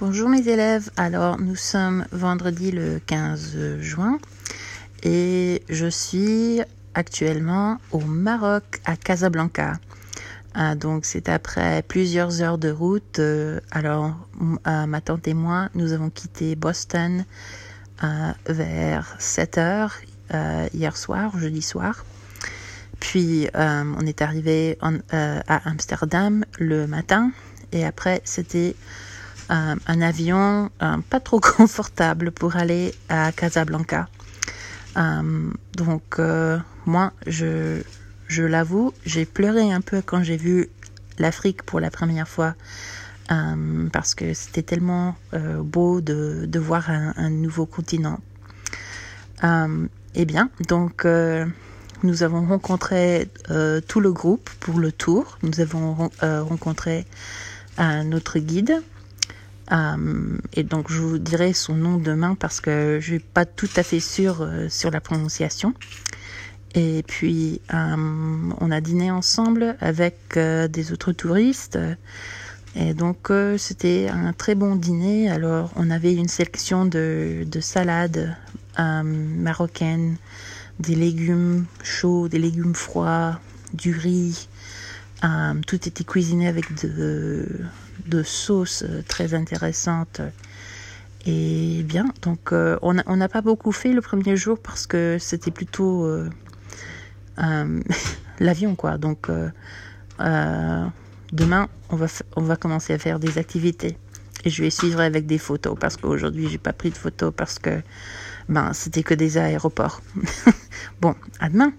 Bonjour mes élèves, alors nous sommes vendredi le 15 juin et je suis actuellement au Maroc à Casablanca. Ah, donc c'est après plusieurs heures de route. Euh, alors euh, ma tante et moi, nous avons quitté Boston euh, vers 7 heures hier soir, jeudi soir. Puis on est arrivé à Amsterdam le matin et après c'était un avion pas trop confortable pour aller à Casablanca. donc moi je l'avoue, j'ai pleuré un peu quand j'ai vu l'Afrique pour la première fois. Euh, parce que c'était tellement euh, beau de, voir un, nouveau continent. Euh, eh bien, donc nous avons rencontré tout le groupe pour le tour. Nous avons rencontré notre guide. Et donc je vous dirai son nom demain parce que je suis pas tout à fait sûre sur la prononciation. Et puis, euh, on a dîné ensemble avec euh, des autres touristes. Et donc, euh, c'était un très bon dîner. Alors, on avait une sélection de salades marocaines, des légumes chauds, des légumes froids, du riz. tout était cuisiné avec de, de sauces très intéressantes. Et bien, donc on n'a pas beaucoup fait le premier jour parce que c'était plutôt euh, l'avion, quoi. Donc, euh, euh, demain, on va, on va commencer à faire des activités. Et je vais suivre avec des photos parce qu'aujourd'hui, j'ai pas pris de photos parce que ben, c'était que des aéroports. bon, à demain.